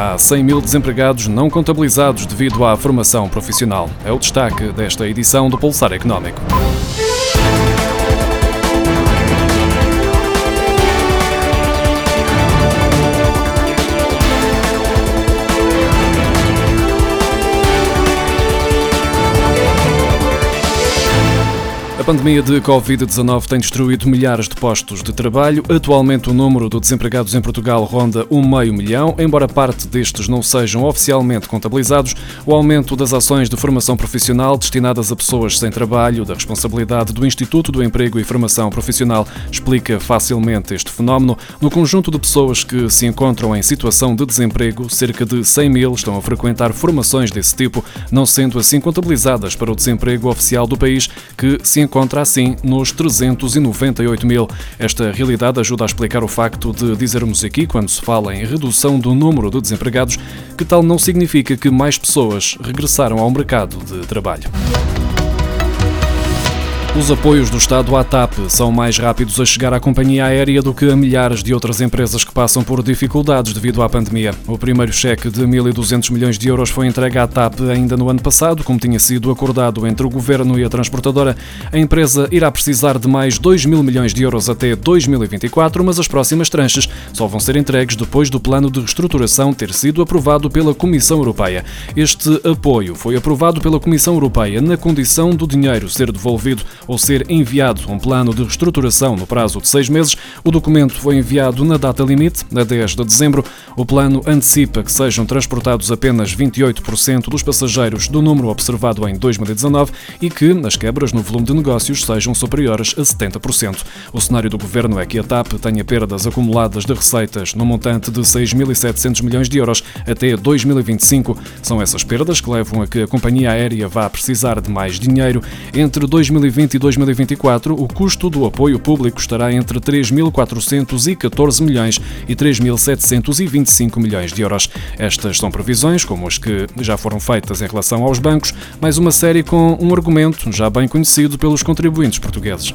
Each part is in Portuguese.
Há 100 mil desempregados não contabilizados devido à formação profissional. É o destaque desta edição do Pulsar Económico. Pandemia de Covid-19 tem destruído milhares de postos de trabalho. Atualmente, o número de desempregados em Portugal ronda um meio milhão. Embora parte destes não sejam oficialmente contabilizados, o aumento das ações de formação profissional destinadas a pessoas sem trabalho, da responsabilidade do Instituto do Emprego e Formação Profissional, explica facilmente este fenómeno. No conjunto de pessoas que se encontram em situação de desemprego, cerca de 100 mil estão a frequentar formações desse tipo, não sendo assim contabilizadas para o desemprego oficial do país, que se encontra assim nos 398 mil. Esta realidade ajuda a explicar o facto de dizermos aqui, quando se fala em redução do número de desempregados, que tal não significa que mais pessoas regressaram ao mercado de trabalho. Os apoios do Estado à TAP são mais rápidos a chegar à companhia aérea do que a milhares de outras empresas que passam por dificuldades devido à pandemia. O primeiro cheque de 1.200 milhões de euros foi entregue à TAP ainda no ano passado, como tinha sido acordado entre o governo e a transportadora. A empresa irá precisar de mais 2 mil milhões de euros até 2024, mas as próximas tranches só vão ser entregues depois do plano de reestruturação ter sido aprovado pela Comissão Europeia. Este apoio foi aprovado pela Comissão Europeia na condição do dinheiro ser devolvido ou ser enviado um plano de reestruturação no prazo de seis meses. O documento foi enviado na data limite, a 10 de dezembro. O plano antecipa que sejam transportados apenas 28% dos passageiros do número observado em 2019 e que as quebras no volume de negócios sejam superiores a 70%. O cenário do governo é que a TAP tenha perdas acumuladas de receitas no montante de 6.700 milhões de euros até 2025. São essas perdas que levam a que a companhia aérea vá precisar de mais dinheiro entre 2020 e 2024, o custo do apoio público estará entre 3.414 milhões e 3.725 milhões de euros. Estas são previsões, como as que já foram feitas em relação aos bancos, mais uma série com um argumento já bem conhecido pelos contribuintes portugueses.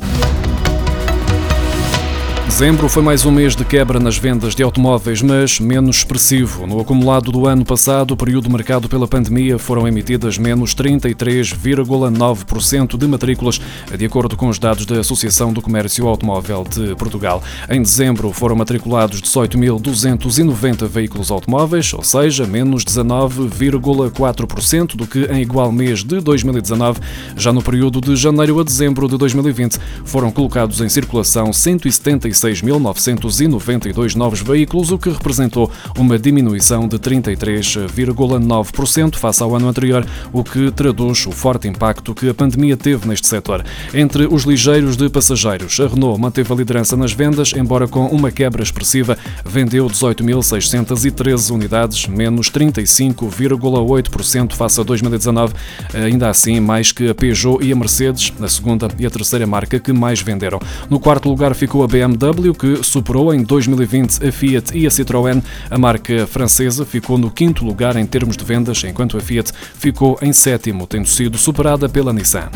Dezembro foi mais um mês de quebra nas vendas de automóveis, mas menos expressivo. No acumulado do ano passado, período marcado pela pandemia, foram emitidas menos 33,9% de matrículas, de acordo com os dados da Associação do Comércio Automóvel de Portugal. Em dezembro foram matriculados 18.290 veículos automóveis, ou seja, menos 19,4% do que em igual mês de 2019. Já no período de janeiro a dezembro de 2020, foram colocados em circulação 176 6.992 novos veículos, o que representou uma diminuição de 33,9% face ao ano anterior, o que traduz o forte impacto que a pandemia teve neste setor. Entre os ligeiros de passageiros, a Renault manteve a liderança nas vendas, embora com uma quebra expressiva, vendeu 18.613 unidades, menos 35,8% face a 2019, ainda assim mais que a Peugeot e a Mercedes, a segunda e a terceira marca que mais venderam. No quarto lugar ficou a BMW, BMW, que superou em 2020 a Fiat e a Citroën. A marca francesa ficou no quinto lugar em termos de vendas, enquanto a Fiat ficou em sétimo, tendo sido superada pela Nissan.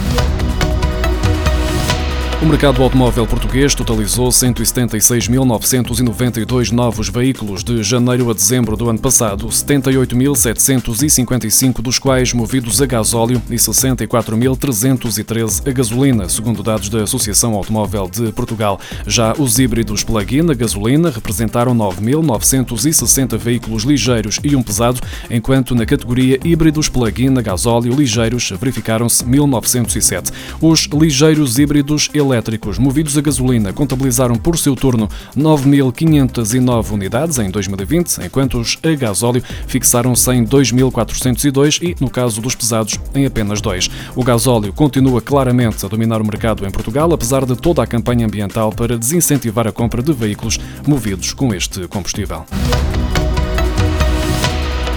O mercado automóvel português totalizou 176.992 novos veículos de janeiro a dezembro do ano passado, 78.755 dos quais movidos a gasóleo e 64.313 a gasolina, segundo dados da Associação Automóvel de Portugal. Já os híbridos plug-in a gasolina representaram 9.960 veículos ligeiros e um pesado, enquanto na categoria híbridos plug-in a gasóleo ligeiros verificaram-se 1.907. Os ligeiros híbridos elétricos movidos a gasolina contabilizaram por seu turno 9.509 unidades em 2020, enquanto os a gasóleo fixaram-se em 2.402 e, no caso dos pesados, em apenas dois. O gasóleo continua claramente a dominar o mercado em Portugal, apesar de toda a campanha ambiental para desincentivar a compra de veículos movidos com este combustível.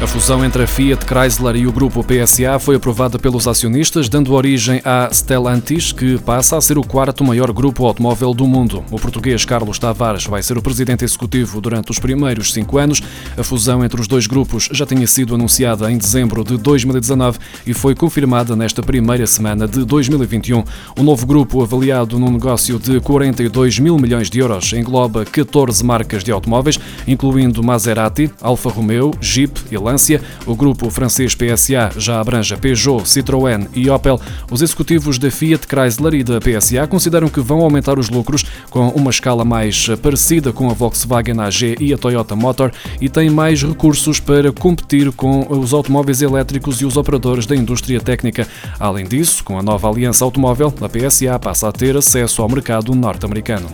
A fusão entre a Fiat Chrysler e o grupo PSA foi aprovada pelos acionistas, dando origem à Stellantis, que passa a ser o quarto maior grupo automóvel do mundo. O português Carlos Tavares vai ser o presidente executivo durante os primeiros cinco anos. A fusão entre os dois grupos já tinha sido anunciada em dezembro de 2019 e foi confirmada nesta primeira semana de 2021. O novo grupo, avaliado num negócio de 42 mil milhões de euros, engloba 14 marcas de automóveis, incluindo Maserati, Alfa Romeo, Jeep e Lancia. O grupo francês PSA já abrange Peugeot, Citroën e Opel. Os executivos da Fiat Chrysler e da PSA consideram que vão aumentar os lucros com uma escala mais parecida com a Volkswagen AG e a Toyota Motor e têm mais recursos para competir com os automóveis elétricos e os operadores da indústria técnica. Além disso, com a nova aliança automóvel, a PSA passa a ter acesso ao mercado norte-americano.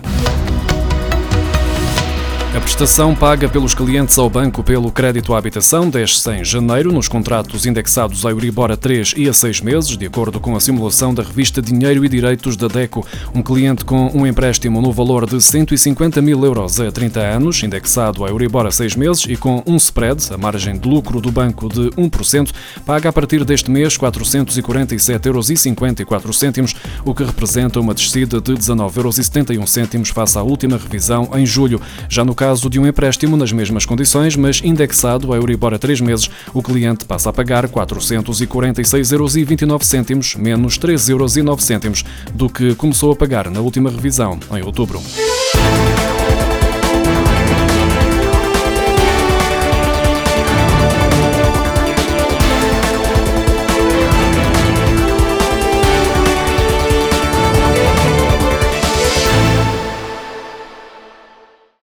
A prestação paga pelos clientes ao banco pelo crédito à habitação desce em janeiro nos contratos indexados a Euribor a 3 e a 6 meses, de acordo com a simulação da revista Dinheiro e Direitos da DECO. Um cliente com um empréstimo no valor de 150 mil euros a 30 anos, indexado a Euribor a 6 meses e com um spread, a margem de lucro do banco de 1%, paga a partir deste mês 447,54 euros, o que representa uma descida de 19,71 euros face à última revisão em julho. Já no caso caso de um empréstimo nas mesmas condições, mas indexado a Euribor a 3 meses, o cliente passa a pagar 446,29 euros, menos 3,09 euros do que começou a pagar na última revisão, em outubro.